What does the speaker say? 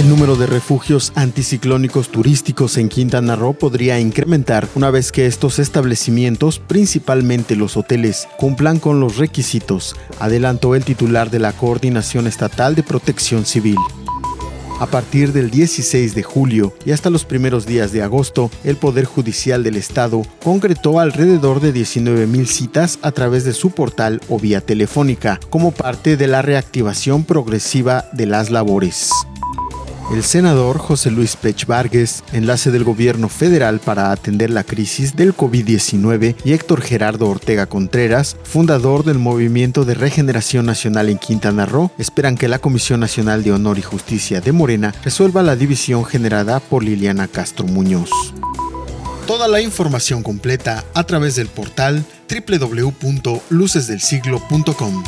El número de refugios anticiclónicos turísticos en Quintana Roo podría incrementar una vez que estos establecimientos, principalmente los hoteles, cumplan con los requisitos, adelantó el titular de la Coordinación Estatal de Protección Civil. A partir del 16 de julio y hasta los primeros días de agosto, el Poder Judicial del Estado concretó alrededor de 19.000 citas a través de su portal o vía telefónica, como parte de la reactivación progresiva de las labores. El senador José Luis Pech Vargas, enlace del gobierno federal para atender la crisis del COVID-19, y Héctor Gerardo Ortega Contreras, fundador del Movimiento de Regeneración Nacional en Quintana Roo, esperan que la Comisión Nacional de Honor y Justicia de Morena resuelva la división generada por Liliana Castro Muñoz. Toda la información completa a través del portal www.lucesdelsiglo.com.